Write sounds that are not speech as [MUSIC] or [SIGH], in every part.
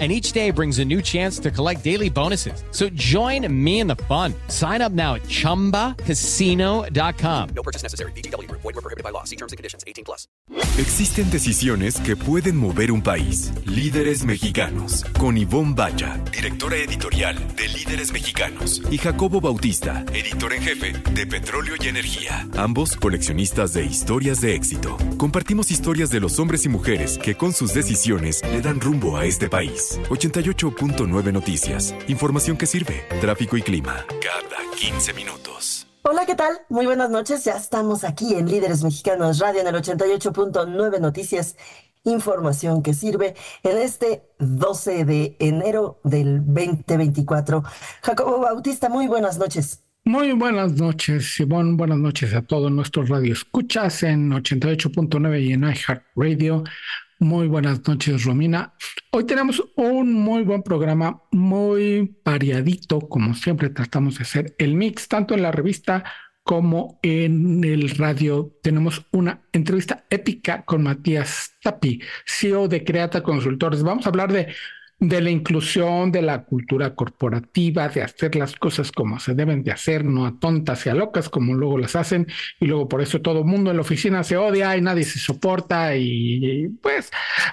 and each day brings a new chance to collect daily bonuses. So join me in the fun. Sign up now at ChumbaCasino.com. No purchase necessary. BGW. Void were prohibited by law. See terms and conditions. 18 plus. Existen decisiones que pueden mover un país. Líderes mexicanos. Con Ivonne Bacha, directora editorial de Líderes Mexicanos. Y Jacobo Bautista, editor en jefe de Petróleo y Energía. Ambos coleccionistas de historias de éxito. Compartimos historias de los hombres y mujeres que con sus decisiones le dan rumbo a este país. 88.9 Noticias. Información que sirve. Tráfico y clima. Cada 15 minutos. Hola, ¿qué tal? Muy buenas noches. Ya estamos aquí en Líderes Mexicanos Radio en el 88.9 Noticias. Información que sirve en este 12 de enero del 2024. Jacobo Bautista, muy buenas noches. Muy buenas noches, Simón. Buenas noches a todos nuestros radioescuchas en 88.9 y en iHeartRadio. Muy buenas noches, Romina. Hoy tenemos un muy buen programa, muy variadito, como siempre tratamos de hacer el mix, tanto en la revista como en el radio. Tenemos una entrevista épica con Matías Tapi, CEO de Creata Consultores. Vamos a hablar de de la inclusión, de la cultura corporativa, de hacer las cosas como se deben de hacer, no a tontas y a locas como luego las hacen, y luego por eso todo el mundo en la oficina se odia y nadie se soporta, y, pues,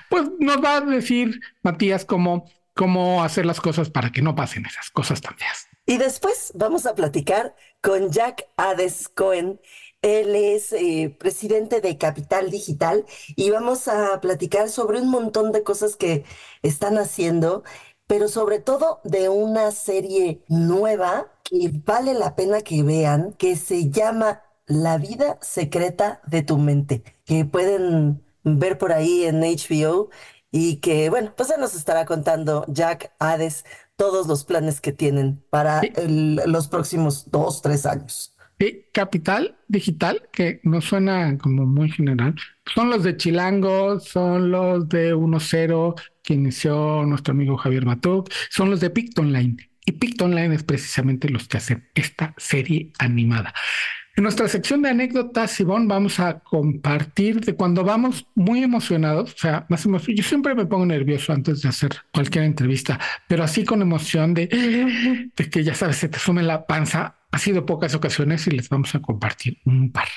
pues nos va a decir Matías cómo, cómo hacer las cosas para que no pasen esas cosas tan feas. Y después vamos a platicar con Jack Ades Cohen. Él es eh, presidente de Capital Digital y vamos a platicar sobre un montón de cosas que están haciendo, pero sobre todo de una serie nueva que vale la pena que vean, que se llama La vida secreta de tu mente, que pueden ver por ahí en HBO y que, bueno, pues él nos estará contando Jack Hades todos los planes que tienen para los próximos dos, tres años capital digital, que no suena como muy general, son los de Chilango, son los de 1.0 que inició nuestro amigo Javier Matuk, son los de Pictonline. Y Pictonline es precisamente los que hacen esta serie animada. En nuestra sección de anécdotas, Ivonne, vamos a compartir de cuando vamos muy emocionados, o sea, más emocionados. Yo siempre me pongo nervioso antes de hacer cualquier entrevista, pero así con emoción de, de que ya sabes, se te sume la panza ha sido pocas ocasiones y les vamos a compartir un par.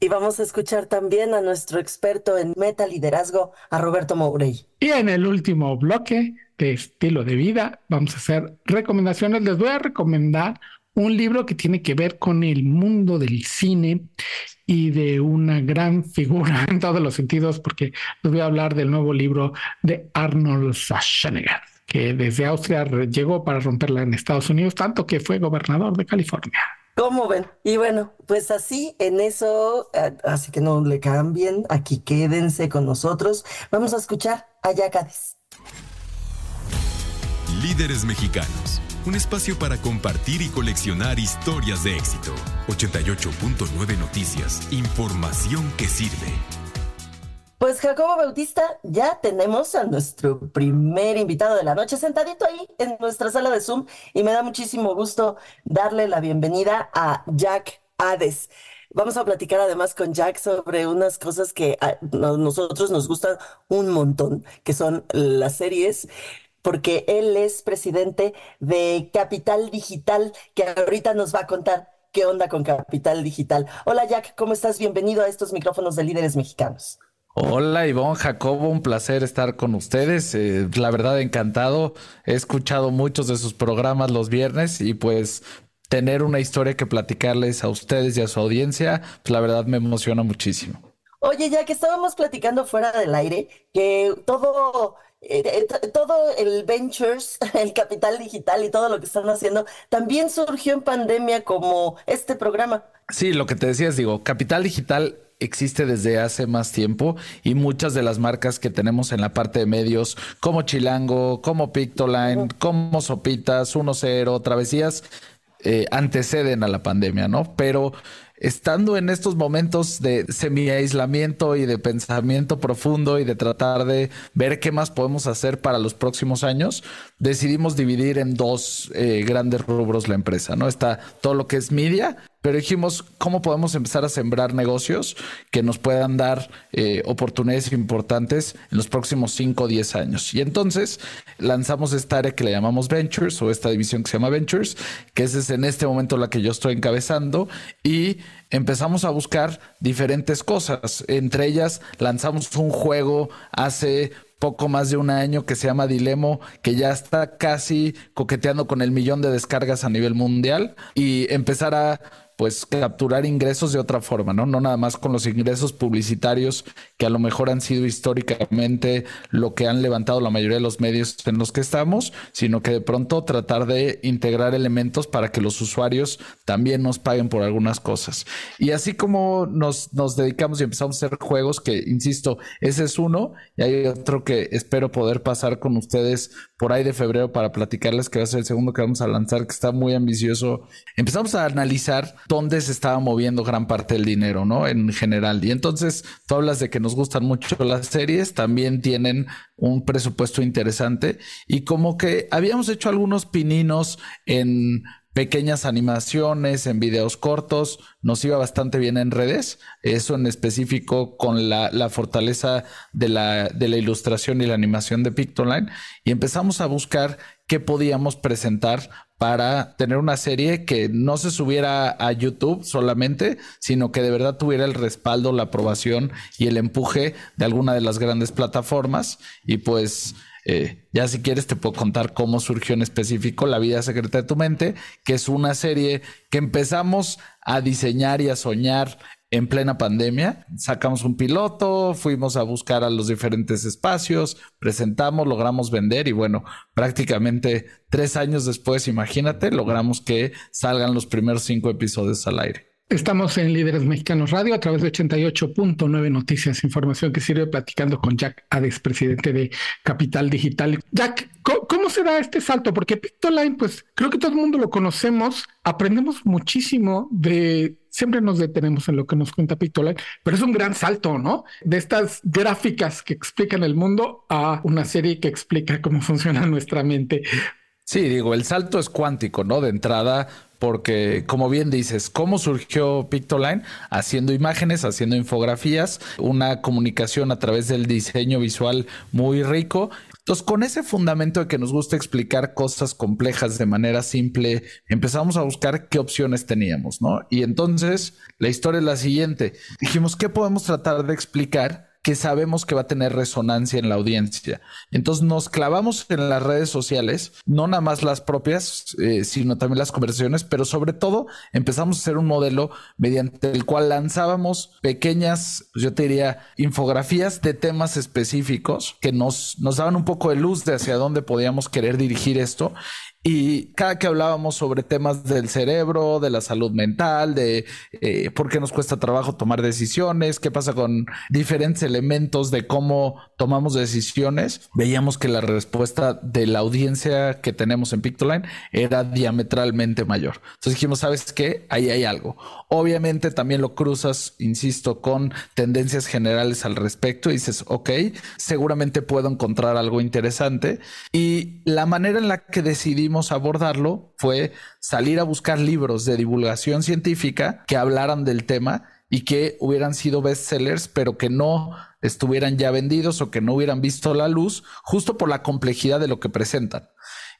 Y vamos a escuchar también a nuestro experto en meta liderazgo, a Roberto Mourey. Y en el último bloque de estilo de vida, vamos a hacer recomendaciones. Les voy a recomendar un libro que tiene que ver con el mundo del cine y de una gran [LAUGHS] figura en todos los sentidos, porque les voy a hablar del nuevo libro de Arnold Schwarzenegger que desde Austria llegó para romperla en Estados Unidos, tanto que fue gobernador de California. ¿Cómo ven? Y bueno, pues así en eso, eh, así que no le cambien, aquí quédense con nosotros. Vamos a escuchar a Yacades. Líderes mexicanos, un espacio para compartir y coleccionar historias de éxito. 88.9 Noticias, información que sirve. Pues Jacobo Bautista, ya tenemos a nuestro primer invitado de la noche sentadito ahí en nuestra sala de Zoom y me da muchísimo gusto darle la bienvenida a Jack Hades. Vamos a platicar además con Jack sobre unas cosas que a nosotros nos gustan un montón, que son las series, porque él es presidente de Capital Digital, que ahorita nos va a contar qué onda con Capital Digital. Hola Jack, ¿cómo estás? Bienvenido a estos micrófonos de líderes mexicanos. Hola Ivonne, Jacobo, un placer estar con ustedes. Eh, la verdad, encantado. He escuchado muchos de sus programas los viernes y pues tener una historia que platicarles a ustedes y a su audiencia, pues la verdad me emociona muchísimo. Oye, ya que estábamos platicando fuera del aire, que todo, eh, eh, todo el ventures, [LAUGHS] el capital digital y todo lo que están haciendo, también surgió en pandemia como este programa. Sí, lo que te decías, digo, capital digital existe desde hace más tiempo y muchas de las marcas que tenemos en la parte de medios, como Chilango, como Pictoline, como Sopitas, 1-0, Travesías, eh, anteceden a la pandemia, ¿no? Pero estando en estos momentos de semi-aislamiento y de pensamiento profundo y de tratar de ver qué más podemos hacer para los próximos años, decidimos dividir en dos eh, grandes rubros la empresa, ¿no? Está todo lo que es media, pero dijimos, ¿cómo podemos empezar a sembrar negocios que nos puedan dar eh, oportunidades importantes en los próximos 5 o 10 años? Y entonces lanzamos esta área que le llamamos Ventures o esta división que se llama Ventures, que es en este momento la que yo estoy encabezando y empezamos a buscar diferentes cosas. Entre ellas lanzamos un juego hace poco más de un año que se llama Dilemo, que ya está casi coqueteando con el millón de descargas a nivel mundial y empezar a pues capturar ingresos de otra forma, ¿no? No nada más con los ingresos publicitarios que a lo mejor han sido históricamente lo que han levantado la mayoría de los medios en los que estamos, sino que de pronto tratar de integrar elementos para que los usuarios también nos paguen por algunas cosas. Y así como nos, nos dedicamos y empezamos a hacer juegos que, insisto, ese es uno, y hay otro que espero poder pasar con ustedes por ahí de febrero para platicarles que va a ser el segundo que vamos a lanzar, que está muy ambicioso. Empezamos a analizar dónde se estaba moviendo gran parte del dinero, ¿no? En general. Y entonces, tú hablas de que nos gustan mucho las series, también tienen un presupuesto interesante y como que habíamos hecho algunos pininos en pequeñas animaciones, en videos cortos, nos iba bastante bien en redes, eso en específico con la, fortaleza de la, de la ilustración y la animación de Pictoline y empezamos a buscar qué podíamos presentar para tener una serie que no se subiera a YouTube solamente, sino que de verdad tuviera el respaldo, la aprobación y el empuje de alguna de las grandes plataformas. Y pues eh, ya si quieres te puedo contar cómo surgió en específico La vida secreta de tu mente, que es una serie que empezamos a diseñar y a soñar en plena pandemia. Sacamos un piloto, fuimos a buscar a los diferentes espacios, presentamos, logramos vender y bueno, prácticamente tres años después, imagínate, logramos que salgan los primeros cinco episodios al aire. Estamos en Líderes Mexicanos Radio a través de 88.9 Noticias, información que sirve platicando con Jack Ades, presidente de Capital Digital. Jack, ¿cómo, se da este salto? Porque Pictoline, pues creo que todo el mundo lo conocemos, aprendemos muchísimo de, siempre nos detenemos en lo que nos cuenta Pictoline, pero es un gran salto, ¿no? De estas gráficas que explican el mundo a una serie que explica cómo funciona nuestra mente. Sí, digo, el salto es cuántico, ¿no? De entrada, porque como bien dices, ¿cómo surgió Pictoline? Haciendo imágenes, haciendo infografías, una comunicación a través del diseño visual muy rico. Entonces, con ese fundamento de que nos gusta explicar cosas complejas de manera simple, empezamos a buscar qué opciones teníamos, ¿no? Y entonces la historia es la siguiente. Dijimos, ¿qué podemos tratar de explicar? Que sabemos que va a tener resonancia en la audiencia. Entonces nos clavamos en las redes sociales, no nada más las propias, eh, sino también las conversaciones, pero sobre todo empezamos a hacer un modelo mediante el cual lanzábamos pequeñas, pues yo te diría, infografías de temas específicos que nos, nos daban un poco de luz de hacia dónde podíamos querer dirigir esto y cada que hablábamos sobre temas del cerebro, de la salud mental, de eh, por qué nos cuesta trabajo tomar decisiones, qué pasa con diferentes elementos de cómo tomamos decisiones, veíamos que la respuesta de la audiencia que tenemos en Pictoline era diametralmente mayor. Entonces dijimos, ¿sabes qué? Ahí hay algo. Obviamente también lo cruzas, insisto, con tendencias generales al respecto y dices, ok, seguramente puedo encontrar algo interesante. Y la manera en la que abordarlo fue salir a buscar libros de divulgación científica que hablaran del tema y que hubieran sido bestsellers, pero que no estuvieran ya vendidos o que no hubieran visto la luz, justo por la complejidad de lo que presentan.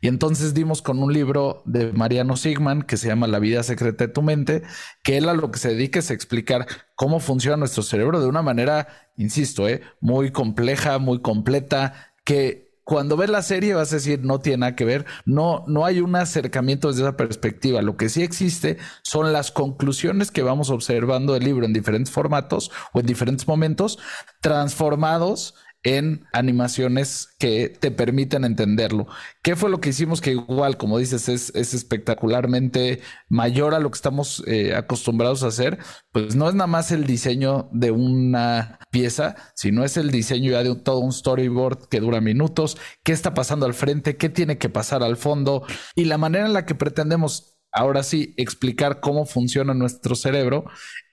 Y entonces dimos con un libro de Mariano Sigman que se llama La vida secreta de tu mente, que él a lo que se dedica es explicar cómo funciona nuestro cerebro de una manera, insisto, ¿eh? muy compleja, muy completa, que cuando ves la serie vas a decir no tiene nada que ver, no, no hay un acercamiento desde esa perspectiva. Lo que sí existe son las conclusiones que vamos observando del libro en diferentes formatos o en diferentes momentos, transformados en animaciones que te permiten entenderlo. ¿Qué fue lo que hicimos que igual, como dices, es, espectacularmente mayor a lo que estamos eh, acostumbrados a hacer? Pues no es nada más el diseño de una pieza, sino es el diseño ya de todo un storyboard que dura minutos, qué está pasando al frente, qué tiene que pasar al fondo y la manera en la que pretendemos ahora sí explicar cómo funciona nuestro cerebro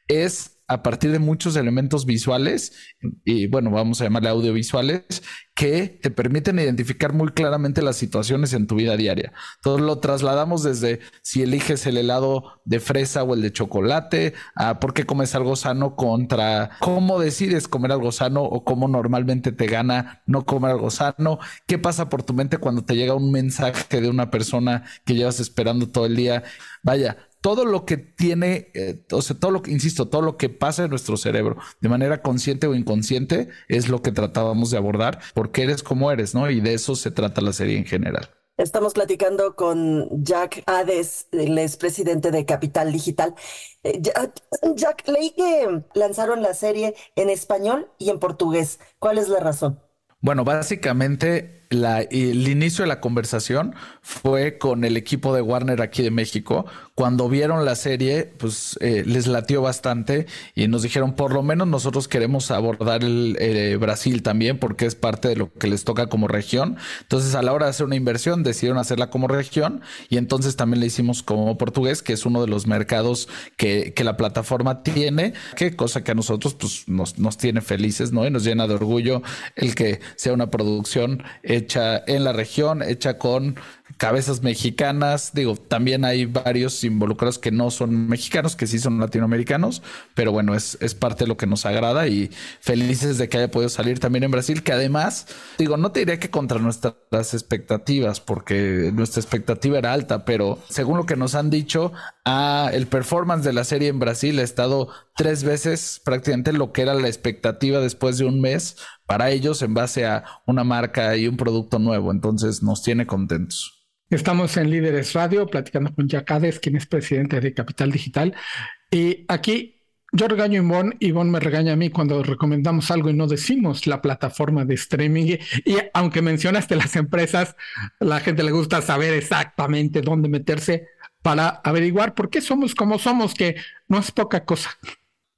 es a partir de muchos elementos visuales y bueno, vamos a llamarle audiovisuales que te permiten identificar muy claramente las situaciones en tu vida diaria. Entonces lo trasladamos desde si eliges el helado de fresa o el de chocolate, a por qué comes algo sano contra cómo decides comer algo sano o cómo normalmente te gana no comer algo sano, qué pasa por tu mente cuando te llega un mensaje de una persona que llevas esperando todo el día. Vaya, todo lo que tiene, eh, o sea, todo lo que, insisto, todo lo que pasa en nuestro cerebro de manera consciente o inconsciente es lo que tratábamos de abordar, porque eres como eres, ¿no? Y de eso se trata la serie en general. Estamos platicando con Jack Hades, el expresidente de Capital Digital. Eh, [CLEARS THROAT] Jack, leí que lanzaron la serie en español y en portugués. ¿Cuál es la razón? Bueno, básicamente el inicio de la conversación fue con el equipo de Warner aquí de México. Cuando vieron la serie, pues eh, les latió bastante y nos dijeron, por lo menos nosotros queremos abordar el eh, Brasil también porque es parte de lo que les toca como región. Entonces, a la hora de hacer una inversión, decidieron hacerla como región y entonces también le hicimos como portugués, que es uno de los mercados que, que la plataforma tiene, que cosa que a nosotros pues, nos, nos tiene felices, ¿no? Y nos llena de orgullo el que sea una producción hecha en la región, hecha con cabezas mexicanas. Digo, también hay varios involucrados que no son mexicanos, que sí son latinoamericanos, pero bueno, es, es parte de lo que nos agrada y felices de que haya podido salir también en Brasil, que además, digo, no te diría que contra nuestras expectativas, porque nuestra expectativa era alta, pero según lo que nos han dicho, ah, el performance de la serie en Brasil ha estado tres veces prácticamente lo que era la expectativa después de un mes para ellos en base a una marca y un producto nuevo. Entonces nos tiene contentos. Estamos en Líderes Radio platicando con Jack Hades, quien es presidente de Capital Digital. Y aquí yo regaño a Ivonne, Ivonne me regaña a mí cuando recomendamos algo y no decimos la plataforma de streaming. Y aunque mencionaste las empresas, la gente le gusta saber exactamente dónde meterse para averiguar por qué somos como somos, que no es poca cosa.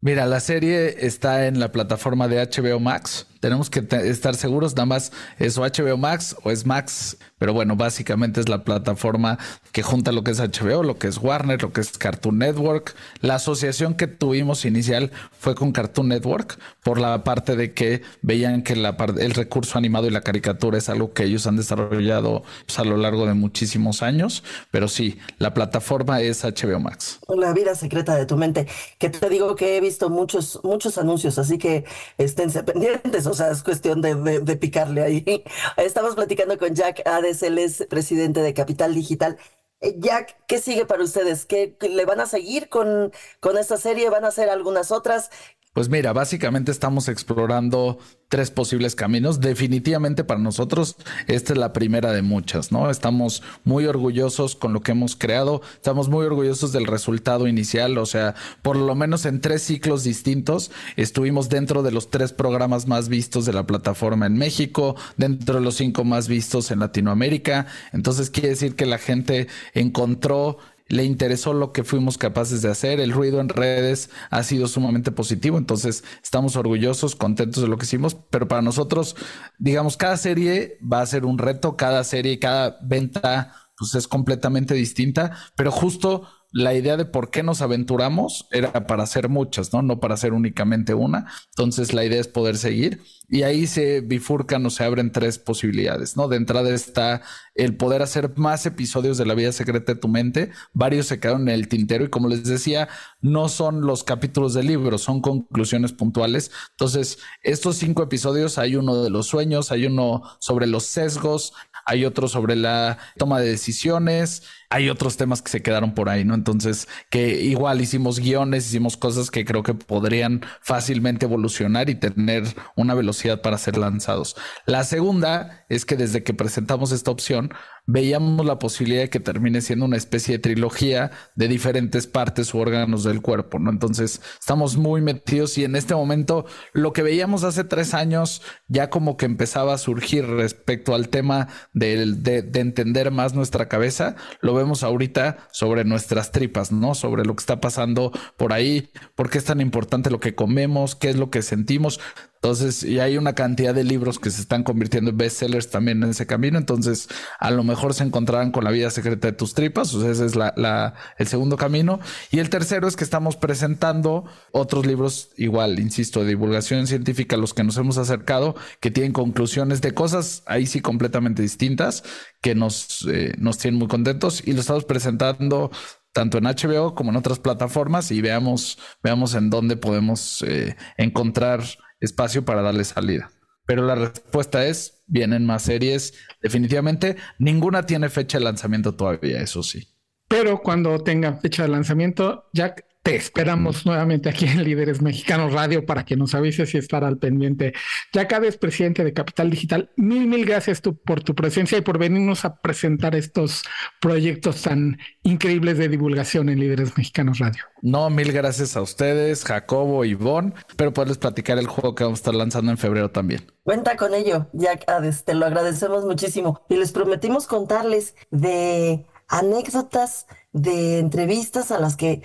Mira, la serie está en la plataforma de HBO Max. Tenemos que estar seguros, nada más es HBO Max o es Max, pero bueno, básicamente es la plataforma que junta lo que es HBO, lo que es Warner, lo que es Cartoon Network. La asociación que tuvimos inicial fue con Cartoon Network por la parte de que veían que la el recurso animado y la caricatura es algo que ellos han desarrollado pues, a lo largo de muchísimos años, pero sí, la plataforma es HBO Max. La vida secreta de tu mente, que te digo que he visto muchos muchos anuncios, así que esténse pendientes o sea, es cuestión de, picarle ahí. [LAUGHS] Estamos platicando con Jack Hades, él es presidente de Capital Digital. Eh, Jack, ¿qué sigue para ustedes? ¿Qué, le van a seguir con, con esta serie? ¿Van a hacer algunas otras? Pues mira, básicamente estamos explorando tres posibles caminos. Definitivamente para nosotros esta es la primera de muchas, ¿no? Estamos muy orgullosos con lo que hemos creado, estamos muy orgullosos del resultado inicial, o sea, por lo menos en tres ciclos distintos estuvimos dentro de los tres programas más vistos de la plataforma en México, dentro de los cinco más vistos en Latinoamérica. Entonces quiere decir que la gente encontró le interesó lo que fuimos capaces de hacer, el ruido en redes ha sido sumamente positivo, entonces estamos orgullosos, contentos de lo que hicimos, pero para nosotros, digamos, cada serie va a ser un reto, cada serie, cada venta, pues es completamente distinta, pero justo la idea de por qué nos aventuramos era para hacer muchas, ¿no? No para hacer únicamente una. Entonces la idea es poder seguir y ahí se bifurcan o se abren tres posibilidades, ¿no? De entrada está el poder hacer más episodios de la vida secreta de tu mente. Varios se quedaron en el tintero y como les decía, no son los capítulos del libro, son conclusiones puntuales. Entonces, estos cinco episodios, hay uno de los sueños, hay uno sobre los sesgos, hay otro sobre la toma de decisiones, hay otros temas que se quedaron por ahí, ¿no? Entonces, que igual hicimos guiones, hicimos cosas que creo que podrían fácilmente evolucionar y tener una velocidad para ser lanzados. La segunda es que desde que presentamos esta opción, veíamos la posibilidad de que termine siendo una especie de trilogía de diferentes partes u órganos del cuerpo, ¿no? Entonces, estamos muy metidos y en este momento lo que veíamos hace tres años ya como que empezaba a surgir respecto al tema de, de entender más nuestra cabeza, lo vemos ahorita sobre nuestras tripas, ¿no? Sobre lo que está pasando por ahí, por qué es tan importante lo que comemos, qué es lo que sentimos. Entonces, y hay una cantidad de libros que se están convirtiendo en bestsellers también en ese camino. Entonces, a lo mejor se encontrarán con la vida secreta de tus tripas. O sea, ese es la, el segundo camino. Y el tercero es que estamos presentando otros libros, igual, insisto, de divulgación científica, los que nos hemos acercado, que tienen conclusiones de cosas ahí sí completamente distintas, que nos, eh, nos tienen muy contentos. Y lo estamos presentando tanto en HBO como en otras plataformas y veamos, veamos en dónde podemos eh, encontrar espacio para darle salida. Pero la respuesta es, vienen más series. Definitivamente, ninguna tiene fecha de lanzamiento todavía, eso sí. Pero cuando tenga fecha de lanzamiento, Jack, te esperamos nuevamente aquí en Líderes Mexicanos Radio para que nos avises y estar al pendiente. Ya es presidente de Capital Digital, mil, mil gracias por tu presencia y por venirnos a presentar estos proyectos tan increíbles de divulgación en Líderes Mexicanos Radio. No, mil gracias a ustedes, Jacobo y Ivonne. Pero poderles platicar el juego que vamos a estar lanzando en febrero también. Cuenta con ello, Jack te lo agradecemos muchísimo. Y les prometimos contarles de anécdotas de entrevistas a las que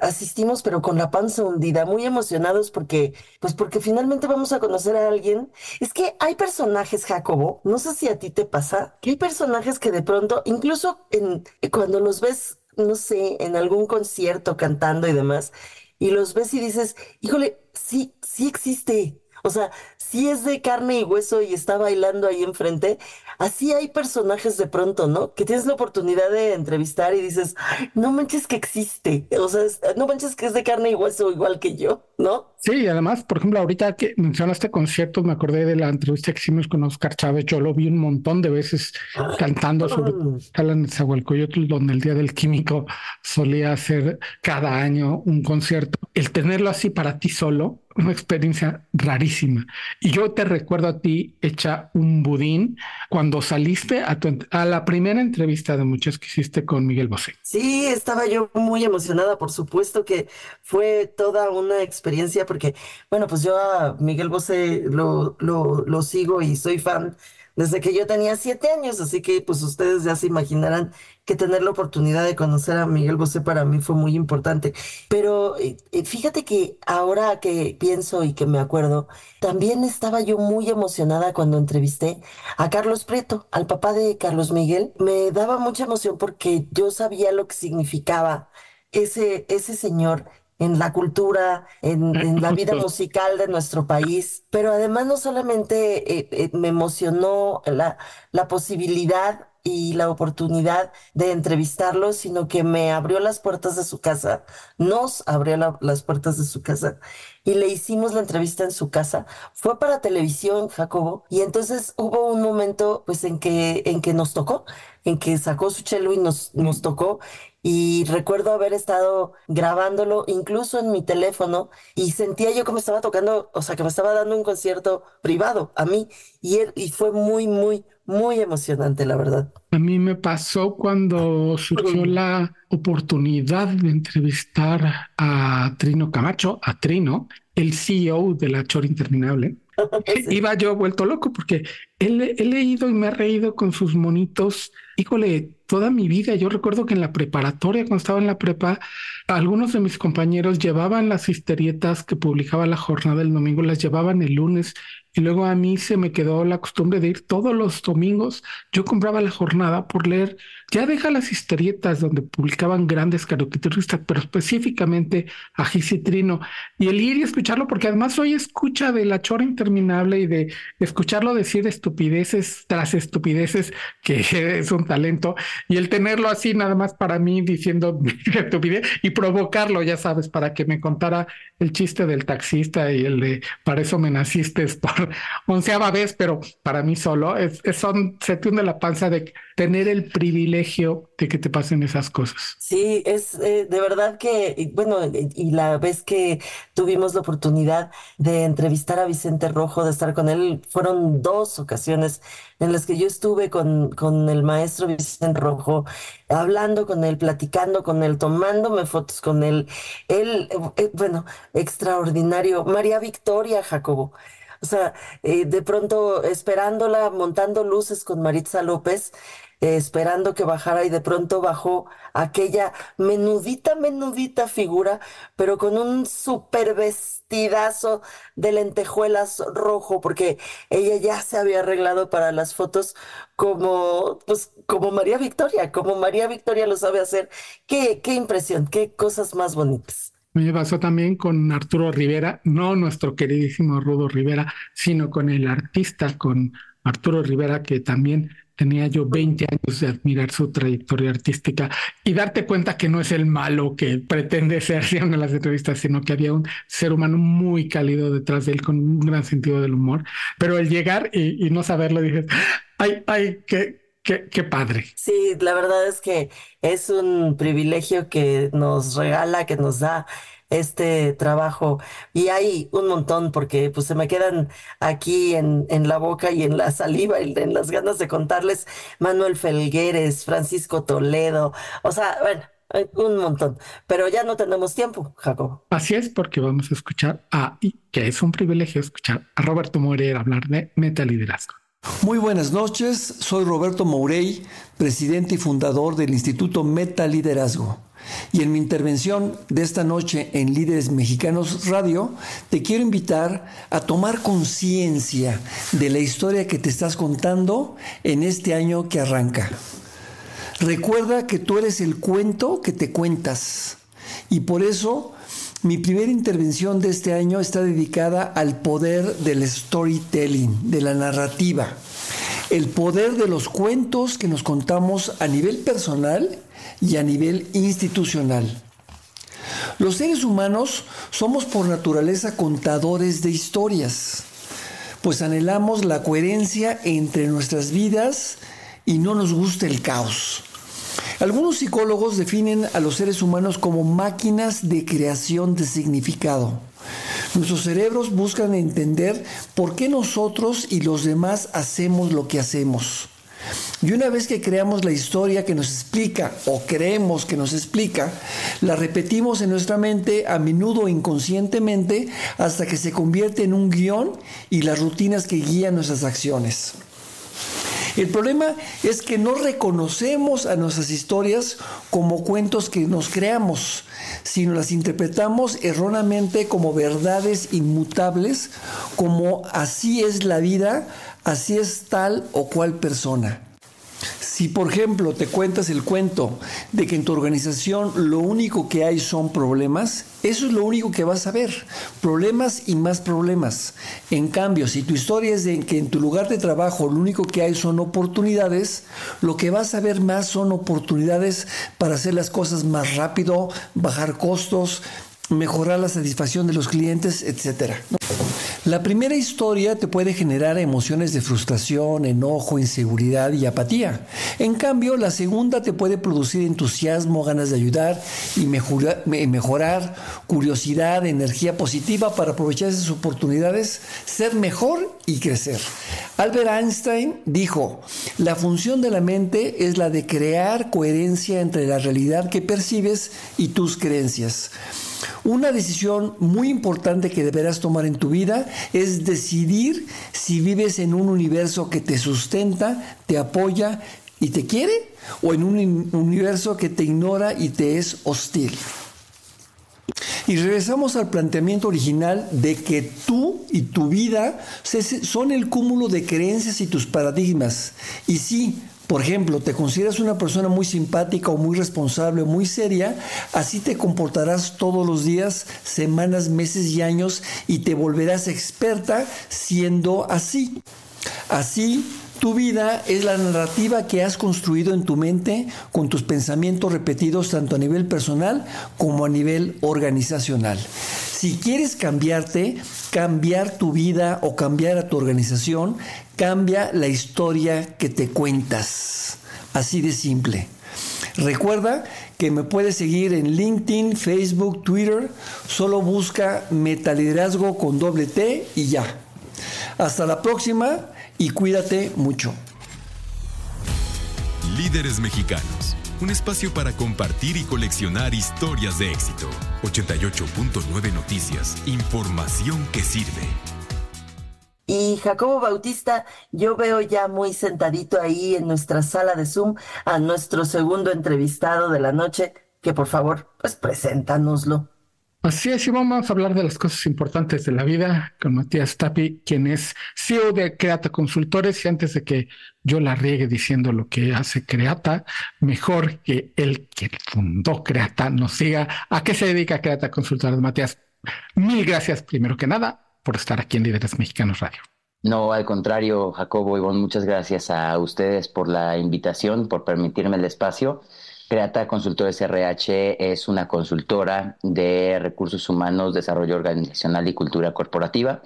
asistimos, pero con la panza hundida, muy emocionados porque, pues porque finalmente vamos a conocer a alguien. Es que hay personajes, Jacobo, no sé si a ti te pasa, que hay personajes que de pronto, incluso en, cuando los ves, no sé, en algún concierto cantando y demás, y los ves y dices, híjole, sí, sí existe. O sea, si es de carne y hueso y está bailando ahí enfrente, así hay personajes de pronto, ¿no? Que tienes la oportunidad de entrevistar y dices, no manches que existe, o sea, no manches que es de carne y hueso igual que yo, ¿no? Sí, y además, por ejemplo, ahorita que mencionaste conciertos, me acordé de la entrevista que hicimos con Oscar Chávez, yo lo vi un montón de veces cantando sobre Zahualcoyotl, donde el Día del Químico solía hacer cada año un concierto. El tenerlo así para ti solo, una experiencia rarísima. Y yo te recuerdo a ti hecha un budín cuando saliste a, a la primera entrevista de muchas que hiciste con Miguel Bosé. Sí, estaba yo muy emocionada, por supuesto que fue toda una experiencia porque, bueno, pues yo a Miguel Bosé lo, lo, lo sigo y soy fan desde que yo tenía siete años, así que pues ustedes ya se imaginarán que tener la oportunidad de conocer a Miguel Bosé para mí fue muy importante. Pero eh, eh, fíjate que ahora que pienso y que me acuerdo, también estaba yo muy emocionada cuando entrevisté a Carlos Prieto, al papá de Carlos Miguel. Me daba mucha emoción porque yo sabía lo que significaba ese, ese señor en la cultura, en, la vida [LAUGHS] musical de nuestro país, pero además no solamente eh, eh, me emocionó la, la posibilidad y la oportunidad de entrevistarlo, sino que me abrió las puertas de su casa, nos abrió las puertas de su casa y le hicimos la entrevista en su casa. Fue para televisión, Jacobo, y entonces hubo un momento pues en que, en que nos tocó, en que sacó su chelo y nos, nos tocó y recuerdo haber estado grabándolo incluso en mi teléfono y sentía yo que me estaba tocando, o sea, que me estaba dando un concierto privado a mí y, y fue muy, muy, muy emocionante, la verdad. A mí me pasó cuando surgió la oportunidad de entrevistar a Trino Camacho, a Trino, el CEO de la Chora Interminable. [LAUGHS] Iba yo vuelto loco porque he leído y me ha reído con sus monitos. Híjole, toda mi vida. Yo recuerdo que en la preparatoria, cuando estaba en la prepa, algunos de mis compañeros llevaban las historietas que publicaba la jornada el domingo, las llevaban el lunes y luego a mí se me quedó la costumbre de ir todos los domingos. Yo compraba la jornada por leer, ya deja las historietas donde publicaban grandes caricaturistas, pero específicamente a Gisitrino. Y el ir y escucharlo, porque además hoy escucha de la chora interminable y de escucharlo decir estupideces tras estupideces, que [LAUGHS] es un talento. Y el tenerlo así nada más para mí diciendo [LAUGHS] estupidez y provocarlo, ya sabes, para que me contara el chiste del taxista y el de para eso me naciste por [LAUGHS] onceava vez, pero para mí solo es, son, se te hunde la panza de tener el privilegio de que te pasen esas cosas. Sí, es eh, de verdad que, bueno, y la vez que tuvimos la oportunidad de entrevistar a Vicente Rojo, de estar con él, fueron dos ocasiones en las que yo estuve con, con el maestro Vicente Rojo, hablando con él, platicando con él, tomándome fotos con él. Él, eh, bueno, extraordinario. María Victoria Jacobo. O sea, eh, de pronto esperándola, montando luces con Maritza López, eh, esperando que bajara y de pronto bajó aquella menudita, menudita figura, pero con un super vestidazo de lentejuelas rojo, porque ella ya se había arreglado para las fotos como, pues, como María Victoria, como María Victoria lo sabe hacer. Qué, qué impresión, qué cosas más bonitas. Me pasó también con Arturo Rivera, no nuestro queridísimo Rudo Rivera, sino con el artista, con Arturo Rivera, que también tenía yo 20 años de admirar su trayectoria artística y darte cuenta que no es el malo que pretende [LAUGHS] ser en las entrevistas, sino que había un ser humano muy cálido detrás de él con un gran sentido del humor. Pero el llegar y, no saberlo, dices, ay, ay, qué, Qué, qué, padre. Sí, la verdad es que es un privilegio que nos regala, que nos da este trabajo. Y hay un montón porque pues se me quedan aquí en, en la boca y en la [LAUGHS] saliva y en las ganas de contarles Manuel Felgueres, Francisco Toledo, o sea, bueno, un montón. Pero ya no tenemos tiempo, Jacob. Así es, porque vamos a escuchar a, y que es un privilegio escuchar a Roberto Moreira hablar de metaliderazgo. Muy buenas noches, soy Roberto Mourey, presidente y fundador del Instituto Meta Liderazgo. Y en mi intervención de esta noche en Líderes Mexicanos Radio, te quiero invitar a tomar conciencia de la historia que te estás contando en este año que arranca. Recuerda que tú eres el cuento que te cuentas. Y por eso mi primera intervención de este año está dedicada al poder del storytelling, de la narrativa. El poder de los cuentos que nos contamos a nivel personal y a nivel institucional. Los seres humanos somos por naturaleza contadores de historias, pues anhelamos la coherencia entre nuestras vidas y no nos gusta el caos. Algunos psicólogos definen a los seres humanos como máquinas de creación de significado. Nuestros cerebros buscan entender por qué nosotros y los demás hacemos lo que hacemos. Y una vez que creamos la historia que nos explica o creemos que nos explica, la repetimos en nuestra mente a menudo inconscientemente hasta que se convierte en un guion y las rutinas que guían nuestras acciones. El problema es que no reconocemos a nuestras historias como cuentos que nos creamos, sino las interpretamos erróneamente como verdades inmutables, como así es la vida, así es tal o cual persona. Si, por ejemplo, te cuentas el cuento de que en tu organización lo único que hay son problemas, eso es lo único que vas a ver. Problemas y más problemas. En cambio, si tu historia es de que en tu lugar de trabajo lo único que hay son oportunidades, lo que vas a ver más son oportunidades para hacer las cosas más rápido, bajar costos, mejorar la satisfacción de los clientes, etc. La primera historia te puede generar emociones de frustración, enojo, inseguridad y apatía. En cambio, la segunda te puede producir entusiasmo, ganas de ayudar y mejorar, curiosidad, energía positiva para aprovechar esas oportunidades, ser mejor y crecer. Albert Einstein dijo, la función de la mente es la de crear coherencia entre la realidad que percibes y tus creencias. Una decisión muy importante que deberás tomar en tu vida es decidir si vives en un universo que te sustenta, te apoya y te quiere o en un universo que te ignora y te es hostil. Y regresamos al planteamiento original de que tú y tu vida son el cúmulo de creencias y tus paradigmas. Y sí, por ejemplo, te consideras una persona muy simpática o muy responsable o muy seria, así te comportarás todos los días, semanas, meses y años y te volverás experta siendo así. Así, tu vida es la narrativa que has construido en tu mente con tus pensamientos repetidos tanto a nivel personal como a nivel organizacional. Si quieres cambiarte, cambiar tu vida o cambiar a tu organización, cambia la historia que te cuentas. Así de simple. Recuerda que me puedes seguir en LinkedIn, Facebook, Twitter. Solo busca Metaliderazgo con doble T y ya. Hasta la próxima y cuídate mucho. Líderes mexicanos un espacio para compartir y coleccionar historias de éxito. 88.9 Noticias, información que sirve. Y Jacobo Bautista, yo veo ya muy sentadito ahí en nuestra sala de Zoom a nuestro segundo entrevistado de la noche, que por favor, pues preséntanoslo. Así es, y vamos a hablar de las cosas importantes de la vida con Matías Tapi, quien es CEO de Creata Consultores. Y antes de que yo la riegue diciendo lo que hace Creata, mejor que él, quien fundó Creata, nos diga a qué se dedica Creata Consultores. Matías, mil gracias primero que nada por estar aquí en Líderes Mexicanos Radio. No, al contrario, Jacobo Ivonne, muchas gracias a ustedes por la invitación, por permitirme el espacio. Creata Consultores RH es una consultora de recursos humanos, desarrollo organizacional y cultura corporativa.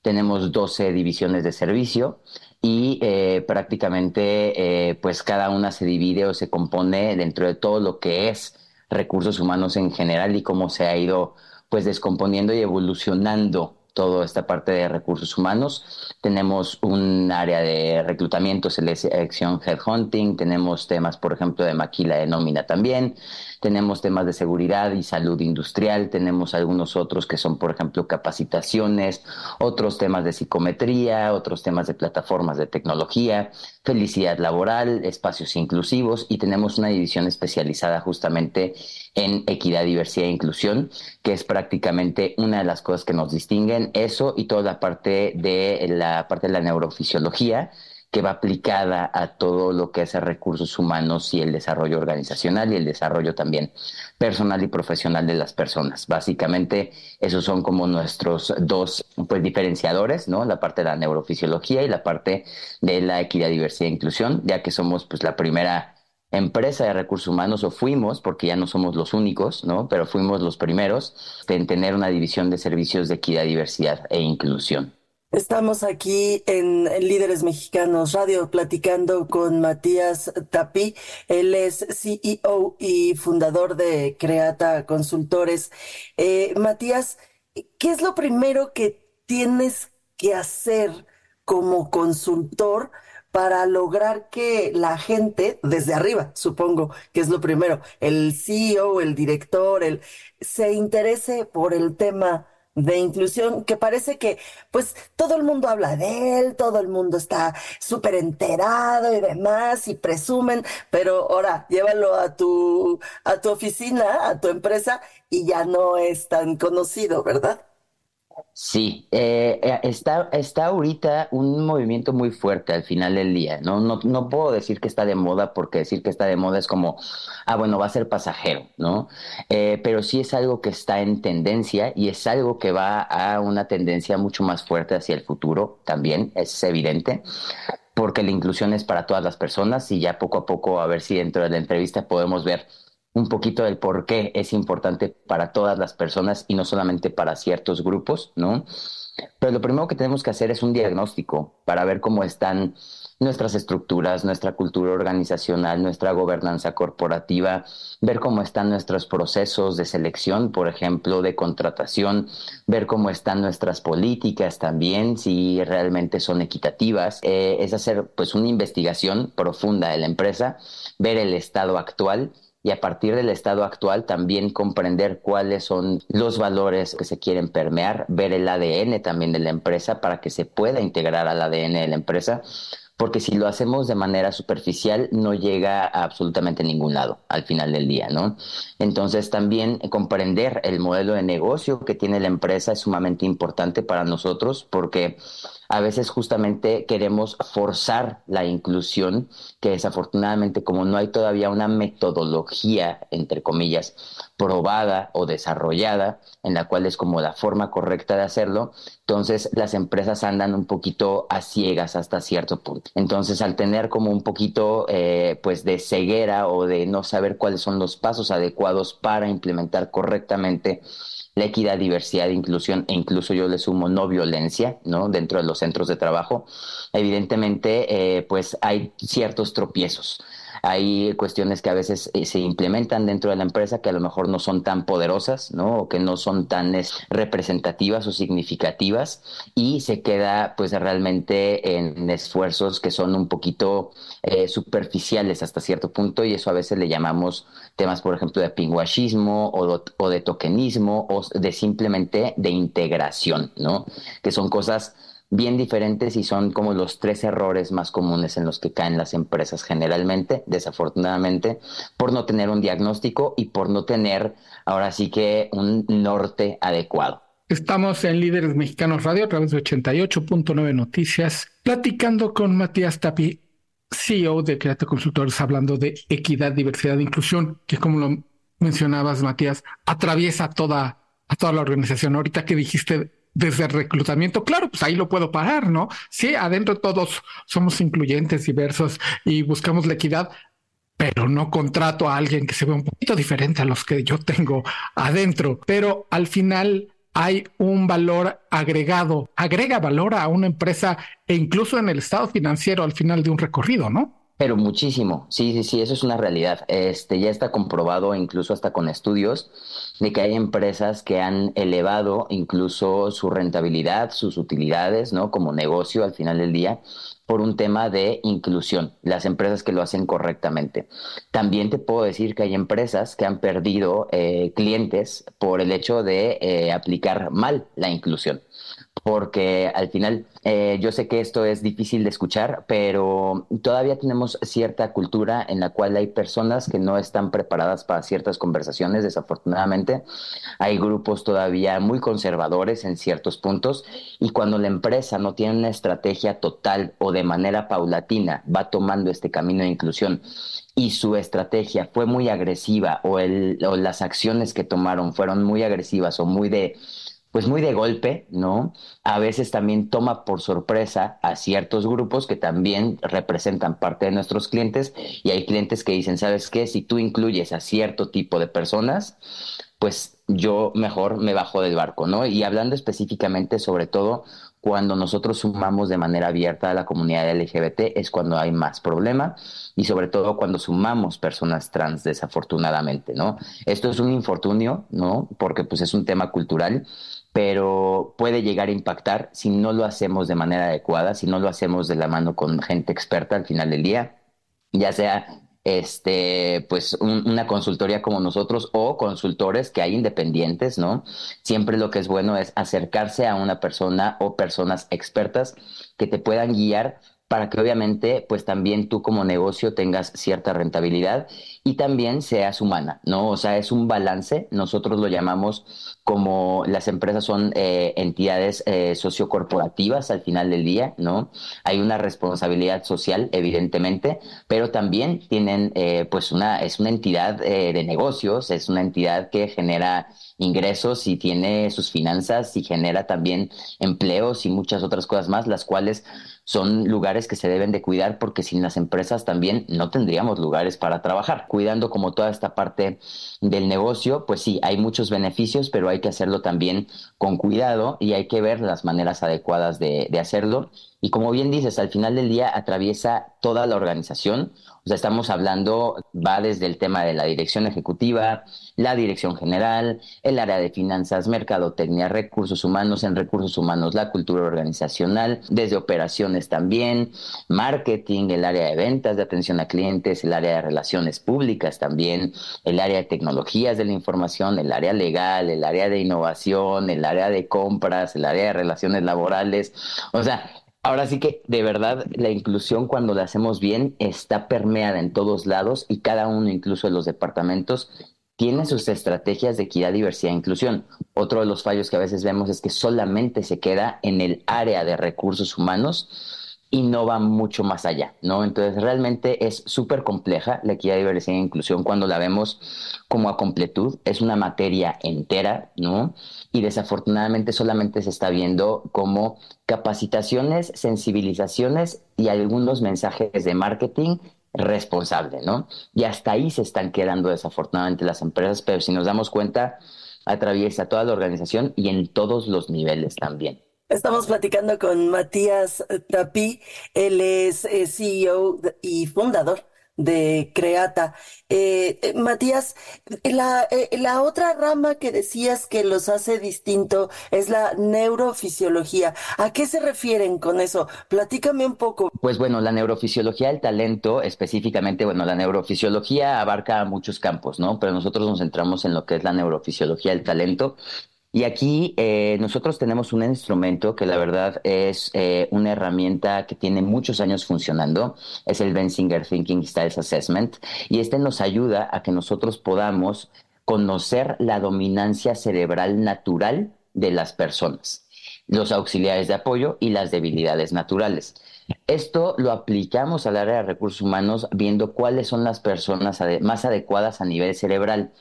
Tenemos 12 divisiones de servicio y eh, prácticamente eh, pues cada una se divide o se compone dentro de todo lo que es recursos humanos en general y cómo se ha ido pues descomponiendo y evolucionando toda esta parte de recursos humanos. Tenemos un área de reclutamiento, selección, headhunting, tenemos temas, por ejemplo, de maquila de nómina también, tenemos temas de seguridad y salud industrial, tenemos algunos otros que son, por ejemplo, capacitaciones, otros temas de psicometría, otros temas de plataformas de tecnología, felicidad laboral, espacios inclusivos y tenemos una división especializada justamente en equidad, diversidad e inclusión, que es prácticamente una de las cosas que nos distinguen, eso y toda la parte de la parte de la neurofisiología que va aplicada a todo lo que es recursos humanos y el desarrollo organizacional y el desarrollo también personal y profesional de las personas. Básicamente, esos son como nuestros dos pues, diferenciadores, ¿no? La parte de la neurofisiología y la parte de la equidad, diversidad e inclusión, ya que somos pues la primera empresa de recursos humanos, o fuimos, porque ya no somos los únicos, ¿no? Pero fuimos los primeros en tener una división de servicios de equidad, diversidad e inclusión. Estamos aquí en Líderes Mexicanos Radio platicando con Matías Tapí. Él es CEO y fundador de Creata Consultores. Eh, Matías, ¿qué es lo primero que tienes que hacer como consultor? para lograr que la gente, desde arriba, supongo que es lo primero, el CEO, el director, el, se interese por el tema de inclusión, que parece que pues todo el mundo habla de él, todo el mundo está súper enterado y demás y presumen, pero ahora llévalo a tu, a tu oficina, a tu empresa y ya no es tan conocido, ¿verdad? Sí, eh, eh, está, está ahorita un movimiento muy fuerte al final del día. ¿no? No, no puedo decir que está de moda porque decir que está de moda es como, ah, bueno, va a ser pasajero, ¿no? Eh, pero sí es algo que está en tendencia y es algo que va a una tendencia mucho más fuerte hacia el futuro también, es evidente porque la inclusión es para todas las personas y ya poco a poco a ver si dentro de la entrevista podemos ver un poquito del por qué es importante para todas las personas y no solamente para ciertos grupos, ¿no? Pero lo primero que tenemos que hacer es un diagnóstico para ver cómo están nuestras estructuras, nuestra cultura organizacional, nuestra gobernanza corporativa, ver cómo están nuestros procesos de selección, por ejemplo, de contratación, ver cómo están nuestras políticas también, si realmente son equitativas. Eh, es hacer pues una investigación profunda de la empresa, ver el estado actual y a partir del estado actual también comprender cuáles son los valores que se quieren permear, ver el ADN también de la empresa para que se pueda integrar al ADN de la empresa, porque si lo hacemos de manera superficial no llega a absolutamente ningún lado al final del día, ¿no? Entonces también comprender el modelo de negocio que tiene la empresa es sumamente importante para nosotros porque a veces justamente queremos forzar la inclusión, que desafortunadamente como no hay todavía una metodología, entre comillas, probada o desarrollada, en la cual es como la forma correcta de hacerlo, entonces las empresas andan un poquito a ciegas hasta cierto punto. Entonces al tener como un poquito eh, pues de ceguera o de no saber cuáles son los pasos adecuados para implementar correctamente la equidad, diversidad, inclusión e incluso yo le sumo no violencia, ¿no? Dentro de los centros de trabajo, evidentemente, eh, pues hay ciertos tropiezos. Hay cuestiones que a veces eh, se implementan dentro de la empresa que a lo mejor no son tan poderosas, ¿no? O que no son tan representativas o significativas y se queda pues realmente en esfuerzos que son un poquito eh, superficiales hasta cierto punto y eso a veces le llamamos temas, por ejemplo, de pingüachismo o, o de tokenismo o de simplemente de integración, ¿no? Que son cosas bien diferentes y son como los tres errores más comunes en los que caen las empresas generalmente, desafortunadamente, por no tener un diagnóstico y por no tener ahora sí que un norte adecuado. Estamos en Líderes Mexicanos Radio a través de 88.9 Noticias, platicando con Matías Tapi, CEO de Create Consultores, hablando de equidad, diversidad e inclusión, que como lo mencionabas, Matías, atraviesa toda, a toda la organización. Ahorita que dijiste desde el reclutamiento, claro, pues ahí lo puedo parar, ¿no? Sí, adentro todos somos incluyentes, diversos y buscamos la equidad, pero no contrato a alguien que se ve un poquito diferente a los que yo tengo adentro. Pero al final hay un valor agregado, agrega valor a una empresa e incluso en el estado financiero al final de un recorrido, ¿no? Pero muchísimo, sí, sí, sí, eso es una realidad. Este ya está comprobado incluso hasta con estudios de que hay empresas que han elevado incluso su rentabilidad, sus utilidades, ¿no? Como negocio al final del día por un tema de inclusión, las empresas que lo hacen correctamente. También te puedo decir que hay empresas que han perdido eh, clientes por el hecho de eh, aplicar mal la inclusión porque al final eh, yo sé que esto es difícil de escuchar, pero todavía tenemos cierta cultura en la cual hay personas que no están preparadas para ciertas conversaciones, desafortunadamente. Hay grupos todavía muy conservadores en ciertos puntos y cuando la empresa no tiene una estrategia total o de manera paulatina va tomando este camino de inclusión y su estrategia fue muy agresiva o, el, o las acciones que tomaron fueron muy agresivas o muy de pues muy de golpe, ¿no? A veces también toma por sorpresa a ciertos grupos que también representan parte de nuestros clientes y hay clientes que dicen, ¿sabes qué? Si tú incluyes a cierto tipo de personas, pues yo mejor me bajo del barco, ¿no? Y hablando específicamente sobre todo cuando nosotros sumamos de manera abierta a la comunidad LGBT es cuando hay más problema y sobre todo cuando sumamos personas trans desafortunadamente, ¿no? Esto es un infortunio, ¿no? Porque pues es un tema cultural pero puede llegar a impactar si no lo hacemos de manera adecuada, si no lo hacemos de la mano con gente experta al final del día, ya sea este, pues una consultoría como nosotros o consultores que hay independientes, ¿no? Siempre lo que es bueno es acercarse a una persona o personas expertas que te puedan guiar para que obviamente pues también tú como negocio tengas cierta rentabilidad y también seas humana, ¿no? O sea, es un balance, nosotros lo llamamos como las empresas son eh, entidades eh, sociocorporativas al final del día, ¿no? Hay una responsabilidad social, evidentemente, pero también tienen eh, pues una, es una entidad de negocios, es una entidad que genera ingresos y tiene sus finanzas y genera también empleos y muchas otras cosas más, las cuales son lugares que se deben de cuidar porque sin las empresas también no tendríamos lugares para trabajar. Cuidando como toda esta parte del negocio, pues sí, hay muchos beneficios, pero hay que hacerlo también con cuidado y hay que ver las maneras adecuadas de, de hacerlo. Y como bien dices, al final del día atraviesa toda la organización. O sea, estamos hablando, va desde el tema de la dirección ejecutiva, la dirección general, el área de finanzas, mercadotecnia, recursos humanos, en recursos humanos, la cultura organizacional, desde operaciones también, marketing, el área de ventas, de atención a clientes, el área de relaciones públicas también, el área de tecnologías de la información, el área legal, el área de innovación, el área de compras, el área de relaciones laborales. O sea, Ahora sí que de verdad la inclusión cuando la hacemos bien está permeada en todos lados y cada uno, incluso en los departamentos, tiene sus estrategias de equidad, diversidad e inclusión. Otro de los fallos que a veces vemos es que solamente se queda en el área de recursos humanos y no va mucho más allá, ¿no? Entonces realmente es súper compleja la equidad, diversidad e inclusión cuando la vemos como a completud, es una materia entera, ¿no? Y desafortunadamente solamente se está viendo como capacitaciones, sensibilizaciones y algunos mensajes de marketing responsable, ¿no? Y hasta ahí se están quedando desafortunadamente las empresas, pero si nos damos cuenta, atraviesa toda la organización y en todos los niveles también. Estamos platicando con Matías Tapí, él es eh, CEO y fundador de Creata. Eh, eh, Matías, la, la otra rama que decías que los hace distinto es la neurofisiología. ¿A qué se refieren con eso? Platícame un poco. Pues bueno, la neurofisiología del talento, específicamente, bueno, la neurofisiología abarca muchos campos, ¿no? Pero nosotros nos centramos en lo que es la neurofisiología del talento Y aquí eh, nosotros tenemos un instrumento que la verdad es eh, una herramienta que tiene muchos años funcionando, es el Benzinger Thinking Styles Assessment, y este nos ayuda a que nosotros podamos conocer la dominancia cerebral natural de las personas, los auxiliares de apoyo y las debilidades naturales. Esto lo aplicamos al área de recursos humanos viendo cuáles son las personas más adecuadas a nivel cerebral.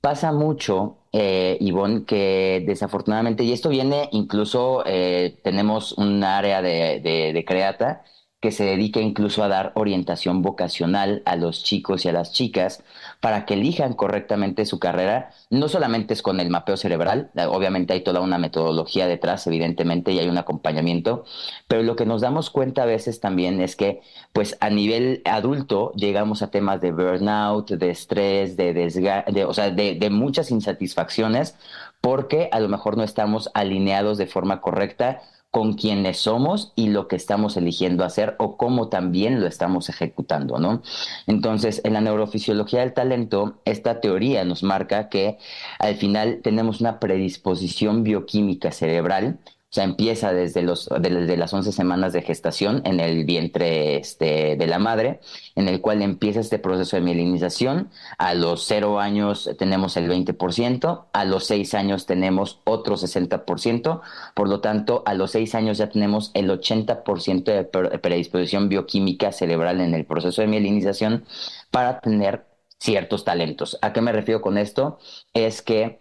Pasa mucho, eh, Ivonne, que desafortunadamente, y esto viene incluso, eh, tenemos un área de, de, de Creata que se dedica incluso a dar orientación vocacional a los chicos y a las chicas para que elijan correctamente su carrera. No solamente es con el mapeo cerebral, obviamente hay toda una metodología detrás, evidentemente, y hay un acompañamiento, pero lo que nos damos cuenta a veces también es que, pues a nivel adulto, llegamos a temas de burnout, de estrés, de desgaste, o sea, de, de muchas insatisfacciones, porque a lo mejor no estamos alineados de forma correcta con quienes somos y lo que estamos eligiendo hacer o cómo también lo estamos ejecutando, ¿no? Entonces, en la neurofisiología del talento, esta teoría nos marca que al final tenemos una predisposición bioquímica cerebral sea, empieza desde, los, desde las 11 semanas de gestación en el vientre este, de la madre, en el cual empieza este proceso de mielinización. A los 0 años tenemos el 20%, a los 6 años tenemos otro 60%, por lo tanto, a los 6 años ya tenemos el 80% de predisposición bioquímica cerebral en el proceso de mielinización para tener ciertos talentos. ¿A qué me refiero con esto? Es que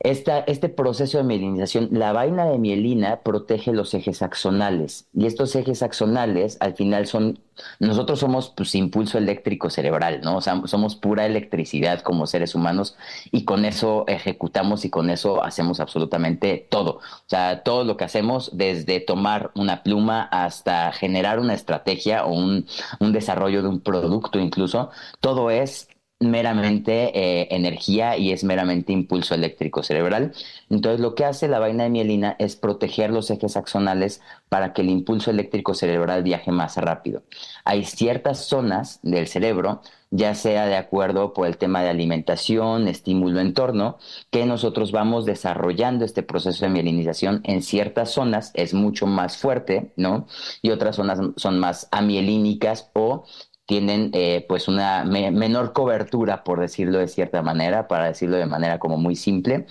este proceso de mielinización, la vaina de mielina protege los ejes axonales y estos ejes axonales al final son, nosotros somos pues impulso eléctrico cerebral, ¿no? O sea, somos pura electricidad como seres humanos y con eso ejecutamos y con eso hacemos absolutamente todo. O sea, todo lo que hacemos desde tomar una pluma hasta generar una estrategia o un, un desarrollo de un producto incluso, todo es meramente eh, energía y es meramente impulso eléctrico cerebral. Entonces lo que hace la vaina de mielina es proteger los ejes axonales para que el impulso eléctrico cerebral viaje más rápido. Hay ciertas zonas del cerebro, ya sea de acuerdo por el tema de alimentación, estímulo, entorno, que nosotros vamos desarrollando este proceso de mielinización en ciertas zonas es mucho más fuerte, ¿no? Y otras zonas son más amielínicas o tienen eh, pues una menor cobertura, por decirlo de cierta manera, para decirlo de manera como muy simple.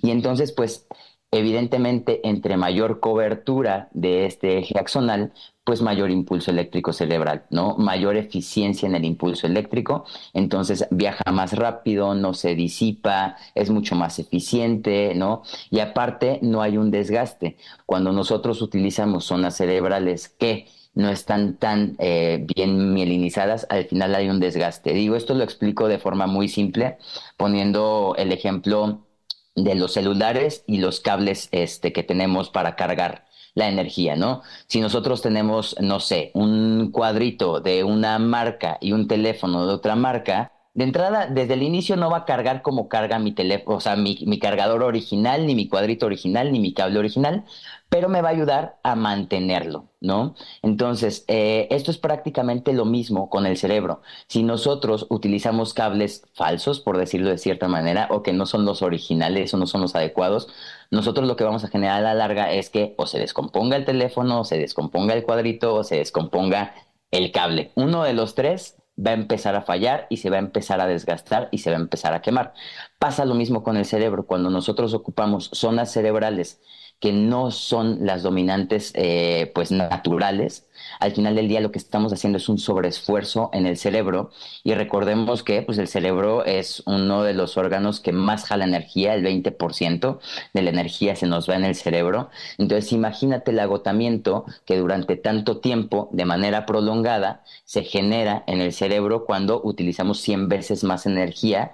Y entonces, pues evidentemente, entre mayor cobertura de este eje axonal, pues mayor impulso eléctrico cerebral, ¿no? Mayor eficiencia en el impulso eléctrico, entonces viaja más rápido, no se disipa, es mucho más eficiente, ¿no? Y aparte no hay un desgaste. Cuando nosotros utilizamos zonas cerebrales que no están tan eh, bien mielinizadas, al final hay un desgaste. Digo, esto lo explico de forma muy simple, poniendo el ejemplo de los celulares y los cables este, que tenemos para cargar la energía, ¿no? Si nosotros tenemos, no sé, un cuadrito de una marca y un teléfono de otra marca, de entrada, desde el inicio no va a cargar como carga mi teléfono, o sea, mi, mi, cargador original, ni mi cuadrito original, ni mi cable original, pero me va a ayudar a mantenerlo, ¿no? Entonces, eh, esto es prácticamente lo mismo con el cerebro. Si nosotros utilizamos cables falsos, por decirlo de cierta manera, o que no son los originales o no son los adecuados, nosotros lo que vamos a generar a la larga es que o se descomponga el teléfono, o se descomponga el cuadrito, o se descomponga el cable. Uno de los tres va a empezar a fallar y se va a empezar a desgastar y se va a empezar a quemar. Pasa lo mismo con el cerebro. Cuando nosotros ocupamos zonas cerebrales que no son las dominantes eh, pues naturales, al final del día lo que estamos haciendo es un sobreesfuerzo en el cerebro y recordemos que pues el cerebro es uno de los órganos que más jala energía, el 20% de la energía se nos va en el cerebro. Entonces imagínate el agotamiento que durante tanto tiempo, de manera prolongada, se genera en el cerebro cuando utilizamos 100 veces más energía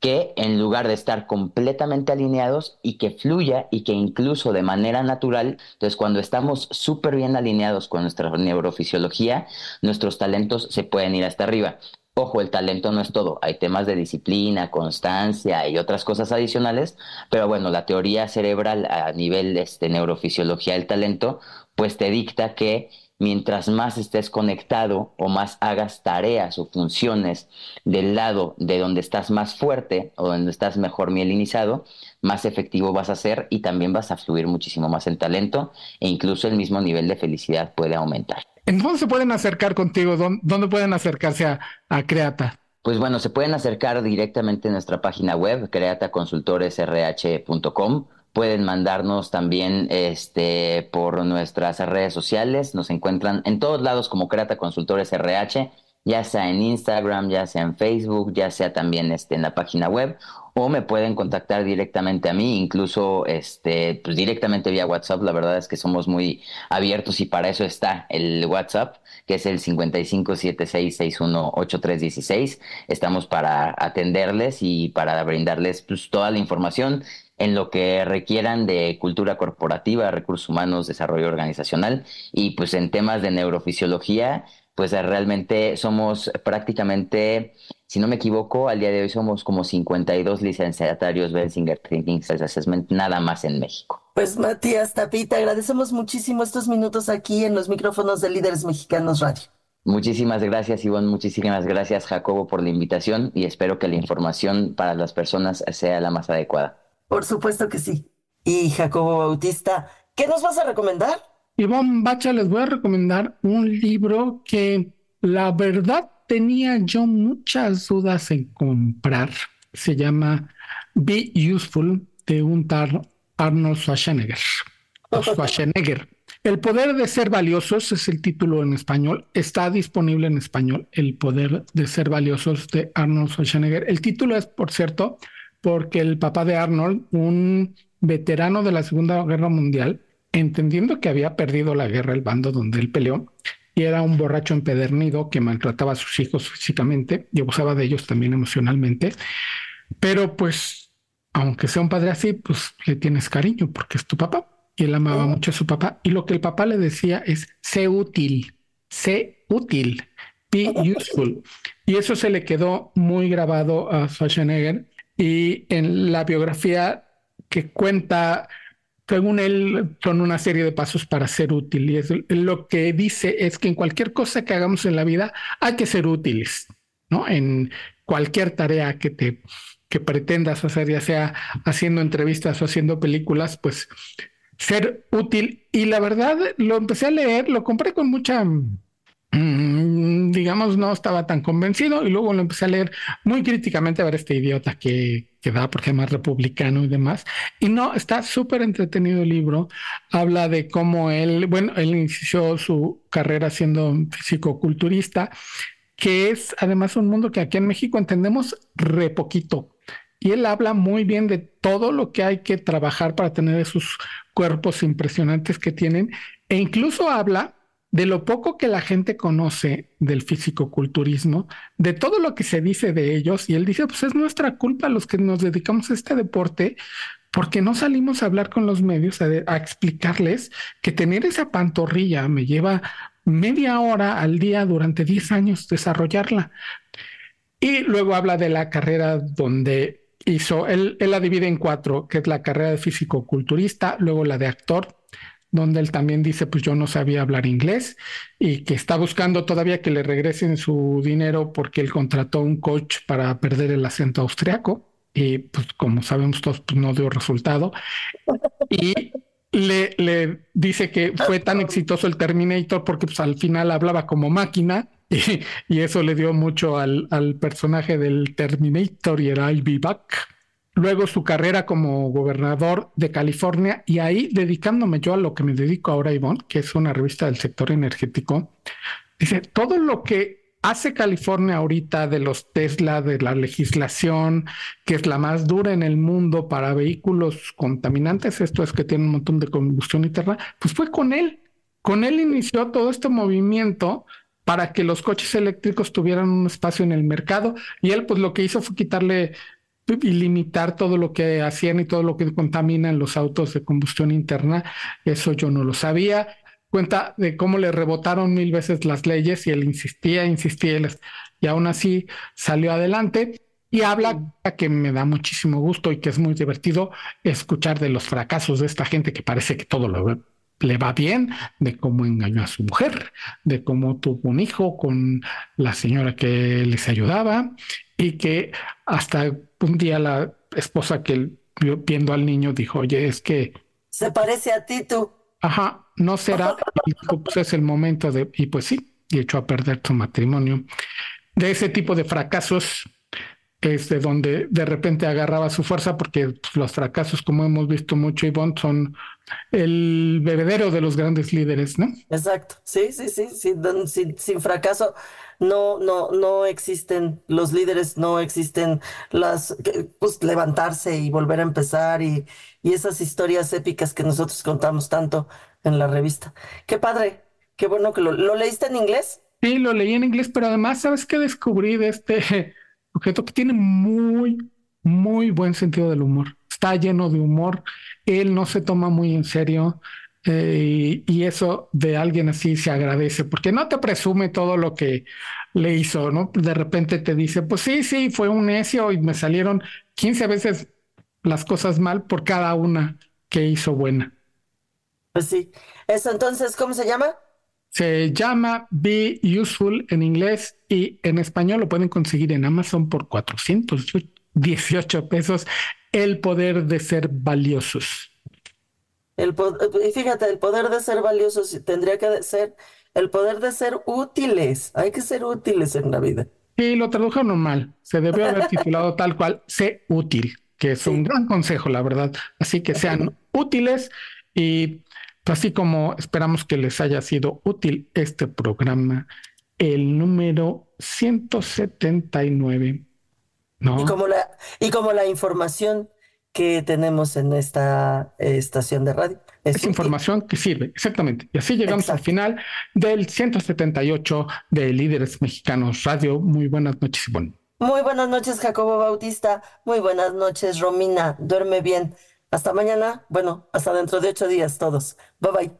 que en lugar de estar completamente alineados y que fluya y que incluso de manera natural, entonces cuando estamos súper bien alineados con nuestra neurofisiología, nuestros talentos se pueden ir hasta arriba. Ojo, el talento no es todo, hay temas de disciplina, constancia y otras cosas adicionales, pero bueno, la teoría cerebral a nivel este, neurofisiología del talento, pues te dicta que mientras más estés conectado o más hagas tareas o funciones del lado de donde estás más fuerte o donde estás mejor mielinizado, más efectivo vas a ser y también vas a fluir muchísimo más el talento e incluso el mismo nivel de felicidad puede aumentar. ¿En dónde se pueden acercar contigo? ¿Dónde pueden acercarse a, Creata? Pues bueno, se pueden acercar directamente a nuestra página web, creataconsultoresrh.com Pueden mandarnos también este, por nuestras redes sociales. Nos encuentran en todos lados como Creata Consultores RH, ya sea en Instagram, ya sea en Facebook, ya sea también este, en la página web. O me pueden contactar directamente a mí, incluso este, pues directamente vía WhatsApp. La verdad es que somos muy abiertos y para eso está el WhatsApp, que es el 5576618316. Estamos para atenderles y para brindarles pues, toda la información en lo que requieran de cultura corporativa, recursos humanos, desarrollo organizacional y pues en temas de neurofisiología, pues realmente somos prácticamente, si no me equivoco, al día de hoy somos como 52 licenciatarios Benzinger Thinking Assessment, nada más en México. Pues Matías Tapita, agradecemos muchísimo estos minutos aquí en los micrófonos de Líderes Mexicanos Radio. Muchísimas gracias, Ivonne. Muchísimas gracias, Jacobo, por la invitación y espero que la información para las personas sea la más adecuada. Por supuesto que sí. Y Jacobo Bautista, ¿qué nos vas a recomendar? Ivonne Bacha, les voy a recomendar un libro que la verdad tenía yo muchas dudas en comprar. Se llama Be Useful de un tal Arnold Schwarzenegger. [LAUGHS] Schwarzenegger. El poder de ser valiosos es el título en español. Está disponible en español. El poder de ser valiosos de Arnold Schwarzenegger. El título es, por cierto, porque el papá de Arnold, un veterano de la Segunda Guerra Mundial, entendiendo que había perdido la guerra, el bando donde él peleó, y era un borracho empedernido que maltrataba a sus hijos físicamente y abusaba de ellos también emocionalmente, pero pues, aunque sea un padre así, pues le tienes cariño porque es tu papá y él amaba oh. mucho a su papá y lo que el papá le decía es, sé útil, sé útil, be [LAUGHS] useful. Y eso se le quedó muy grabado a Schwarzenegger y en la biografía que cuenta, según él, son una serie de pasos para ser útil. Y es, lo que dice es que en cualquier cosa que hagamos en la vida hay que ser útiles, ¿no? En cualquier tarea que te que pretendas hacer, ya sea haciendo entrevistas o haciendo películas, pues ser útil. Y la verdad, lo empecé a leer, lo compré con mucha digamos, no estaba tan convencido y luego lo empecé a leer muy críticamente a ver este idiota que, que da porque es más republicano y demás. Y no, está súper entretenido el libro. Habla de cómo él, bueno, él inició su carrera siendo físico-culturista, que es además un mundo que aquí en México entendemos re poquito. Y él habla muy bien de todo lo que hay que trabajar para tener esos cuerpos impresionantes que tienen. E incluso habla de lo poco que la gente conoce del fisicoculturismo, de todo lo que se dice de ellos, y él dice, pues es nuestra culpa los que nos dedicamos a este deporte, porque no salimos a hablar con los medios, a, explicarles que tener esa pantorrilla me lleva media hora al día durante 10 años desarrollarla. Y luego habla de la carrera donde hizo, él, él la divide en cuatro, que es la carrera de físico-culturista, luego la de actor, donde él también dice, pues yo no sabía hablar inglés y que está buscando todavía que le regresen su dinero porque él contrató un coach para perder el acento austriaco y pues como sabemos todos, pues no dio resultado. Y le, le dice que fue tan exitoso el Terminator porque pues al final hablaba como máquina y, y eso le dio mucho al, al personaje del Terminator y era I'll be back luego su carrera como gobernador de California y ahí dedicándome yo a lo que me dedico ahora, Ivonne, que es una revista del sector energético, dice, todo lo que hace California ahorita de los Tesla, de la legislación, que es la más dura en el mundo para vehículos contaminantes, esto es que tiene un montón de combustión interna, pues fue con él. Con él inició todo este movimiento para que los coches eléctricos tuvieran un espacio en el mercado y él pues lo que hizo fue quitarle y limitar todo lo que hacían y todo lo que contaminan los autos de combustión interna. Eso yo no lo sabía. Cuenta de cómo le rebotaron mil veces las leyes y él insistía, insistía y aún así salió adelante. Y habla que me da muchísimo gusto y que es muy divertido escuchar de los fracasos de esta gente que parece que todo lo le va bien, de cómo engañó a su mujer, de cómo tuvo un hijo con la señora que les ayudaba y que hasta un día la esposa que viendo al niño dijo, oye, es que... Se parece a ti tú. Ajá, no será, [LAUGHS] y pues es el momento de, y pues sí, y echó a perder su matrimonio. De ese tipo de fracasos es de donde de repente agarraba su fuerza, porque pues, los fracasos, como hemos visto mucho, Ivonne, son el bebedero de los grandes líderes, ¿no? Exacto, sí, sí, sí, sin, sin, fracaso no, no, no existen los líderes, no existen las, pues levantarse y volver a empezar y, y esas historias épicas que nosotros contamos tanto en la revista. Qué padre, qué bueno que lo, ¿lo leíste en inglés. Sí, lo leí en inglés, pero además, ¿sabes qué descubrí de este objeto que tiene muy, muy buen sentido del humor? Está lleno de humor, él no se toma muy en serio. Eh, y, eso de alguien así se agradece, porque no te presume todo lo que le hizo, ¿no? De repente te dice, pues sí, sí, fue un necio y me salieron 15 veces las cosas mal por cada una que hizo buena. Pues sí. Eso entonces, ¿cómo se llama? Se llama Be Useful en inglés y en español lo pueden conseguir en Amazon por 418 pesos. El poder de ser valiosos. El y fíjate, el poder de ser valiosos tendría que ser el poder de ser útiles. Hay que ser útiles en la vida. Y lo tradujeron mal. Se debió haber [LAUGHS] titulado tal cual, sé útil, que es un gran consejo, la verdad. Así que sean útiles y así como esperamos que les haya sido útil este programa, el número 179. ¿no? Y como la, y como la información que tenemos en esta eh, estación de radio. Es, información que sirve, exactamente. Y así llegamos al final del 178 de Líderes Mexicanos Radio. Muy buenas noches, Ivonne. Muy buenas noches, Jacobo Bautista. Muy buenas noches, Romina. Duerme bien. Hasta mañana. Bueno, hasta dentro de ocho días todos. Bye bye.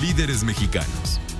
Líderes Mexicanos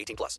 18 plus.